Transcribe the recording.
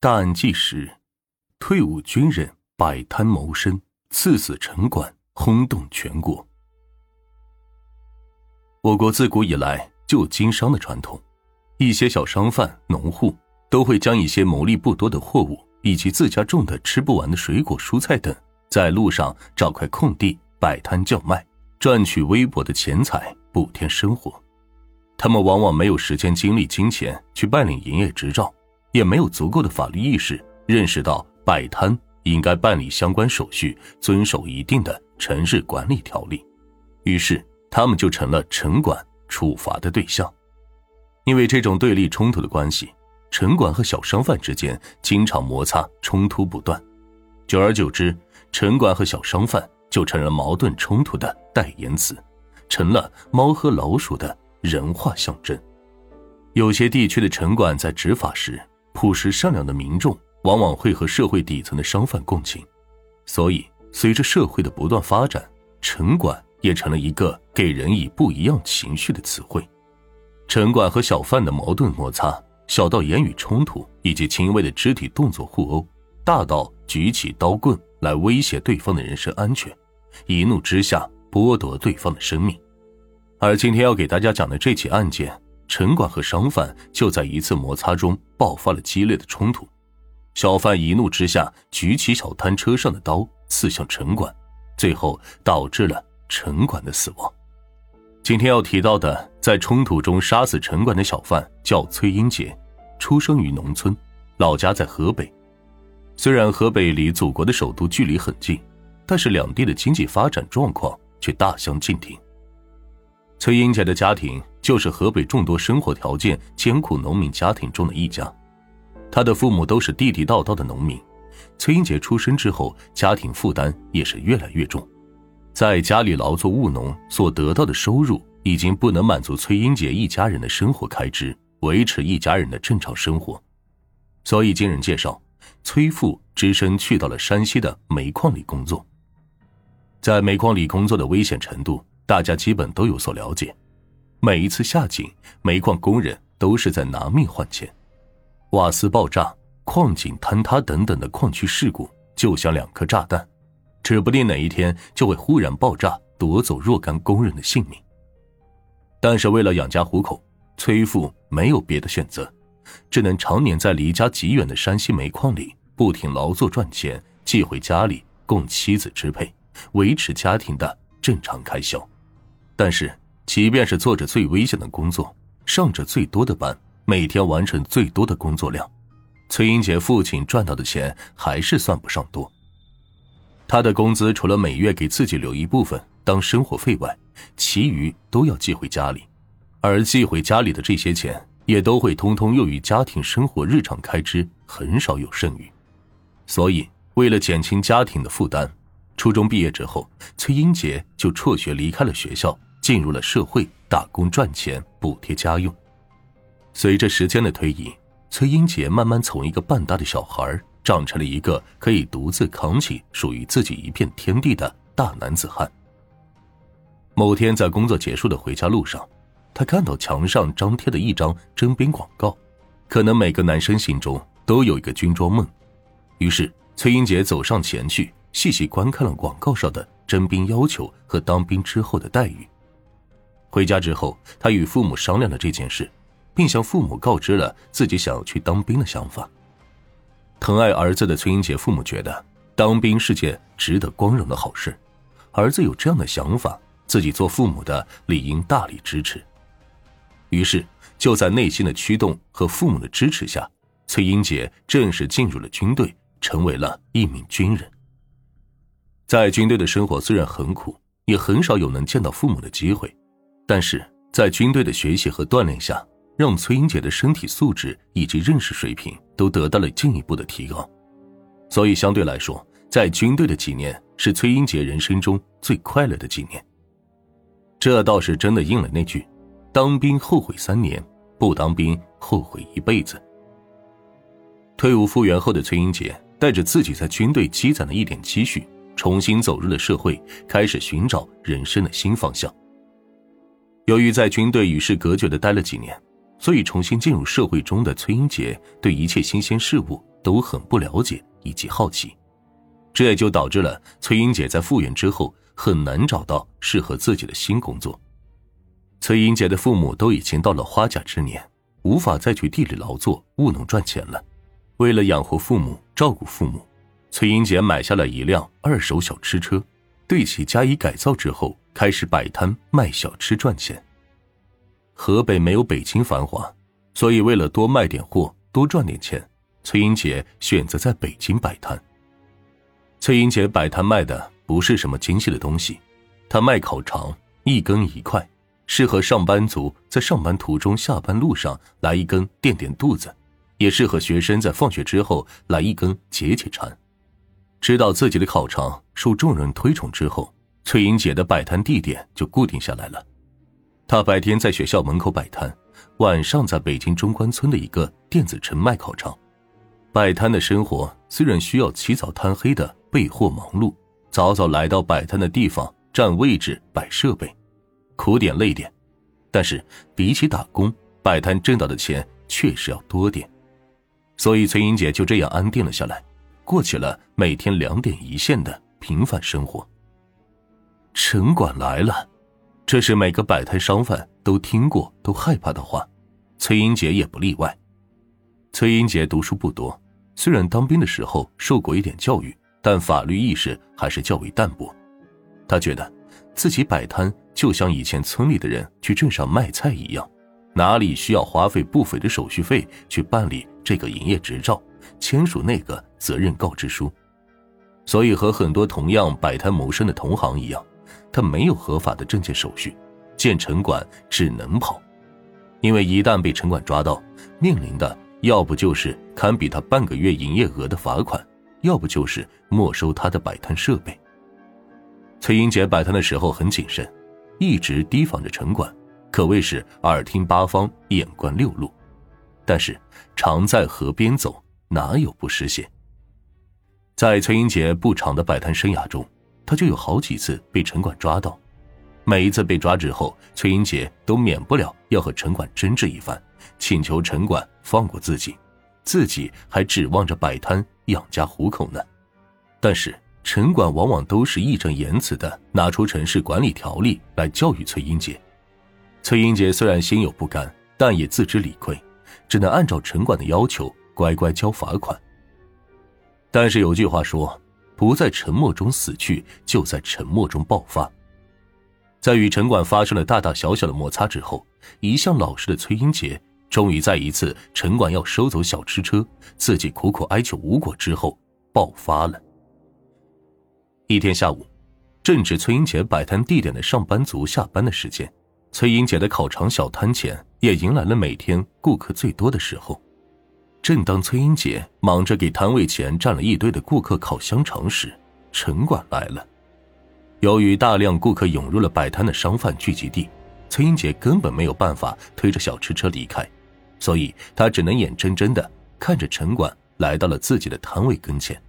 大案纪实：退伍军人摆摊谋生，刺死城管，轰动全国。我国自古以来就有经商的传统，一些小商贩、农户都会将一些牟利不多的货物，以及自家种的吃不完的水果、蔬菜等，在路上找块空地摆摊叫卖，赚取微薄的钱财补贴生活。他们往往没有时间、精力、金钱去办理营业执照。也没有足够的法律意识，认识到摆摊应该办理相关手续，遵守一定的城市管理条例，于是他们就成了城管处罚的对象。因为这种对立冲突的关系，城管和小商贩之间经常摩擦冲突不断，久而久之，城管和小商贩就成了矛盾冲突的代言词，成了猫和老鼠的人化象征。有些地区的城管在执法时，朴实善良的民众往往会和社会底层的商贩共情，所以随着社会的不断发展，城管也成了一个给人以不一样情绪的词汇。城管和小贩的矛盾摩擦，小到言语冲突以及轻微的肢体动作互殴，大到举起刀棍来威胁对方的人身安全，一怒之下剥夺对方的生命。而今天要给大家讲的这起案件。城管和商贩就在一次摩擦中爆发了激烈的冲突，小贩一怒之下举起小摊车上的刀刺向城管，最后导致了城管的死亡。今天要提到的在冲突中杀死城管的小贩叫崔英杰，出生于农村，老家在河北。虽然河北离祖国的首都距离很近，但是两地的经济发展状况却大相径庭。崔英杰的家庭。就是河北众多生活条件艰苦农民家庭中的一家，他的父母都是地地道道的农民。崔英杰出生之后，家庭负担也是越来越重，在家里劳作务农所得到的收入，已经不能满足崔英杰一家人的生活开支，维持一家人的正常生活。所以，经人介绍，崔父只身去到了山西的煤矿里工作。在煤矿里工作的危险程度，大家基本都有所了解。每一次下井，煤矿工人都是在拿命换钱。瓦斯爆炸、矿井坍塌等等的矿区事故，就像两颗炸弹，指不定哪一天就会忽然爆炸，夺走若干工人的性命。但是为了养家糊口，崔父没有别的选择，只能常年在离家极远的山西煤矿里不停劳作赚钱，寄回家里供妻子支配，维持家庭的正常开销。但是。即便是做着最危险的工作，上着最多的班，每天完成最多的工作量，崔英杰父亲赚到的钱还是算不上多。他的工资除了每月给自己留一部分当生活费外，其余都要寄回家里，而寄回家里的这些钱也都会通通用于家庭生活日常开支，很少有剩余。所以，为了减轻家庭的负担，初中毕业之后，崔英杰就辍学离开了学校。进入了社会打工赚钱补贴家用。随着时间的推移，崔英杰慢慢从一个半大的小孩长成了一个可以独自扛起属于自己一片天地的大男子汉。某天在工作结束的回家路上，他看到墙上张贴的一张征兵广告，可能每个男生心中都有一个军装梦。于是崔英杰走上前去，细细观看了广告上的征兵要求和当兵之后的待遇。回家之后，他与父母商量了这件事，并向父母告知了自己想要去当兵的想法。疼爱儿子的崔英杰父母觉得当兵是件值得光荣的好事，儿子有这样的想法，自己做父母的理应大力支持。于是，就在内心的驱动和父母的支持下，崔英杰正式进入了军队，成为了一名军人。在军队的生活虽然很苦，也很少有能见到父母的机会。但是在军队的学习和锻炼下，让崔英杰的身体素质以及认识水平都得到了进一步的提高，所以相对来说，在军队的几年是崔英杰人生中最快乐的几年。这倒是真的应了那句：“当兵后悔三年，不当兵后悔一辈子。”退伍复员后的崔英杰带着自己在军队积攒的一点积蓄，重新走入了社会，开始寻找人生的新方向。由于在军队与世隔绝的待了几年，所以重新进入社会中的崔英杰对一切新鲜事物都很不了解以及好奇，这也就导致了崔英杰在复原之后很难找到适合自己的新工作。崔英杰的父母都已经到了花甲之年，无法再去地里劳作务农赚钱了。为了养活父母、照顾父母，崔英杰买下了一辆二手小吃车，对其加以改造之后，开始摆摊卖小吃赚钱。河北没有北京繁华，所以为了多卖点货、多赚点钱，崔英杰选择在北京摆摊。崔英杰摆摊卖的不是什么精细的东西，他卖烤肠，一根一块，适合上班族在上班途中、下班路上来一根垫垫肚子，也适合学生在放学之后来一根解解馋。知道自己的烤肠受众人推崇之后，崔英姐的摆摊地点就固定下来了。她白天在学校门口摆摊，晚上在北京中关村的一个电子城卖烤肠。摆摊的生活虽然需要起早贪黑的备货忙碌，早早来到摆摊的地方占位置摆设备，苦点累点，但是比起打工，摆摊挣到的钱确实要多点。所以崔英姐就这样安定了下来，过起了每天两点一线的平凡生活。城管来了。这是每个摆摊商贩都听过、都害怕的话，崔英杰也不例外。崔英杰读书不多，虽然当兵的时候受过一点教育，但法律意识还是较为淡薄。他觉得，自己摆摊就像以前村里的人去镇上卖菜一样，哪里需要花费不菲的手续费去办理这个营业执照、签署那个责任告知书。所以和很多同样摆摊谋生的同行一样。他没有合法的证件手续，见城管只能跑，因为一旦被城管抓到，面临的要不就是堪比他半个月营业额的罚款，要不就是没收他的摆摊设备。崔英杰摆摊的时候很谨慎，一直提防着城管，可谓是耳听八方，眼观六路。但是常在河边走，哪有不湿鞋？在崔英杰不长的摆摊生涯中。他就有好几次被城管抓到，每一次被抓之后，崔英杰都免不了要和城管争执一番，请求城管放过自己，自己还指望着摆摊养家糊口呢。但是城管往往都是义正言辞的拿出城市管理条例来教育崔英杰。崔英杰虽然心有不甘，但也自知理亏，只能按照城管的要求乖乖交罚款。但是有句话说。不在沉默中死去，就在沉默中爆发。在与城管发生了大大小小的摩擦之后，一向老实的崔英杰终于在一次城管要收走小吃车，自己苦苦哀求无果之后爆发了。一天下午，正值崔英杰摆摊地点的上班族下班的时间，崔英杰的烤肠小摊前也迎来了每天顾客最多的时候。正当崔英杰忙着给摊位前站了一堆的顾客烤香肠时，城管来了。由于大量顾客涌入了摆摊的商贩聚集地，崔英杰根本没有办法推着小吃车离开，所以他只能眼睁睁的看着城管来到了自己的摊位跟前。